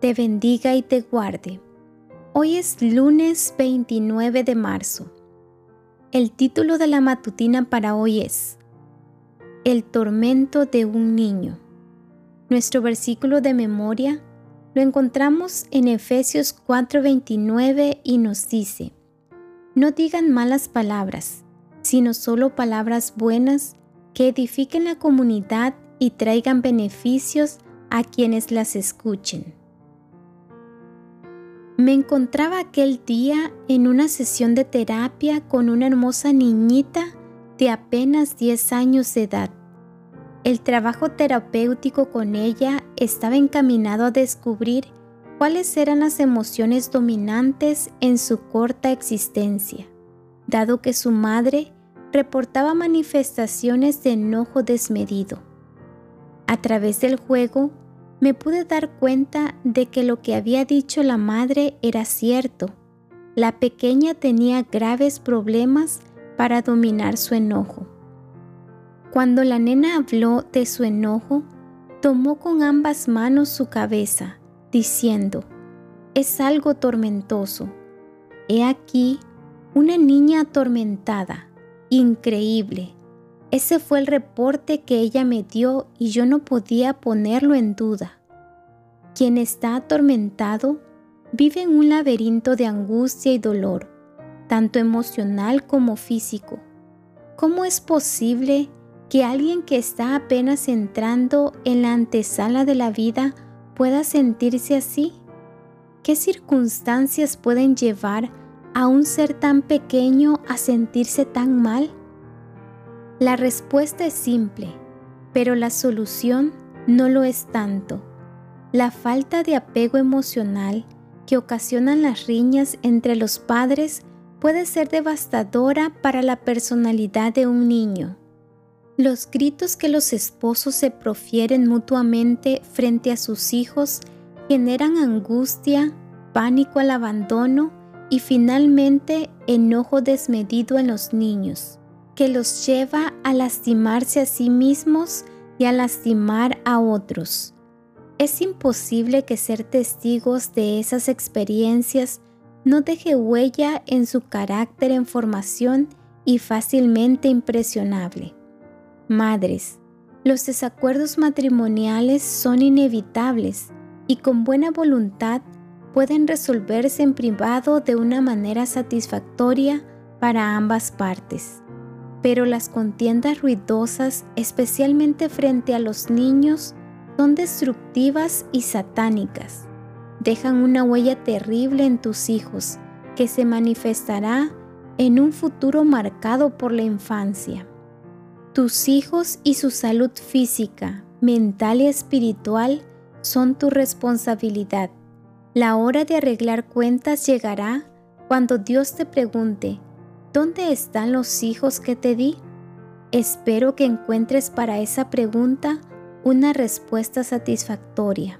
te bendiga y te guarde. Hoy es lunes 29 de marzo. El título de la matutina para hoy es El tormento de un niño. Nuestro versículo de memoria lo encontramos en Efesios 4:29 y nos dice, No digan malas palabras, sino solo palabras buenas que edifiquen la comunidad y traigan beneficios a quienes las escuchen. Me encontraba aquel día en una sesión de terapia con una hermosa niñita de apenas 10 años de edad. El trabajo terapéutico con ella estaba encaminado a descubrir cuáles eran las emociones dominantes en su corta existencia, dado que su madre reportaba manifestaciones de enojo desmedido. A través del juego, me pude dar cuenta de que lo que había dicho la madre era cierto. La pequeña tenía graves problemas para dominar su enojo. Cuando la nena habló de su enojo, tomó con ambas manos su cabeza, diciendo, es algo tormentoso. He aquí una niña atormentada, increíble, ese fue el reporte que ella me dio y yo no podía ponerlo en duda. Quien está atormentado vive en un laberinto de angustia y dolor, tanto emocional como físico. ¿Cómo es posible que alguien que está apenas entrando en la antesala de la vida pueda sentirse así? ¿Qué circunstancias pueden llevar a un ser tan pequeño a sentirse tan mal? La respuesta es simple, pero la solución no lo es tanto. La falta de apego emocional que ocasionan las riñas entre los padres puede ser devastadora para la personalidad de un niño. Los gritos que los esposos se profieren mutuamente frente a sus hijos generan angustia, pánico al abandono y finalmente enojo desmedido en los niños que los lleva a lastimarse a sí mismos y a lastimar a otros. Es imposible que ser testigos de esas experiencias no deje huella en su carácter en formación y fácilmente impresionable. Madres, los desacuerdos matrimoniales son inevitables y con buena voluntad pueden resolverse en privado de una manera satisfactoria para ambas partes pero las contiendas ruidosas, especialmente frente a los niños, son destructivas y satánicas. Dejan una huella terrible en tus hijos que se manifestará en un futuro marcado por la infancia. Tus hijos y su salud física, mental y espiritual son tu responsabilidad. La hora de arreglar cuentas llegará cuando Dios te pregunte, ¿Dónde están los hijos que te di? Espero que encuentres para esa pregunta una respuesta satisfactoria.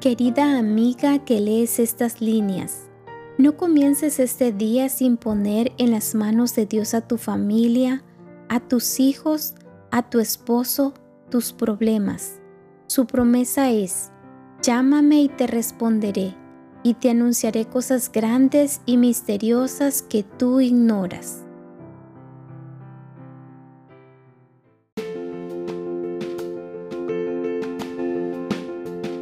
Querida amiga que lees estas líneas, no comiences este día sin poner en las manos de Dios a tu familia, a tus hijos, a tu esposo, tus problemas. Su promesa es, llámame y te responderé y te anunciaré cosas grandes y misteriosas que tú ignoras.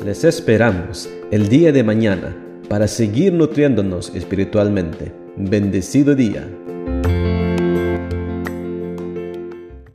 Les esperamos el día de mañana para seguir nutriéndonos espiritualmente. Bendecido día.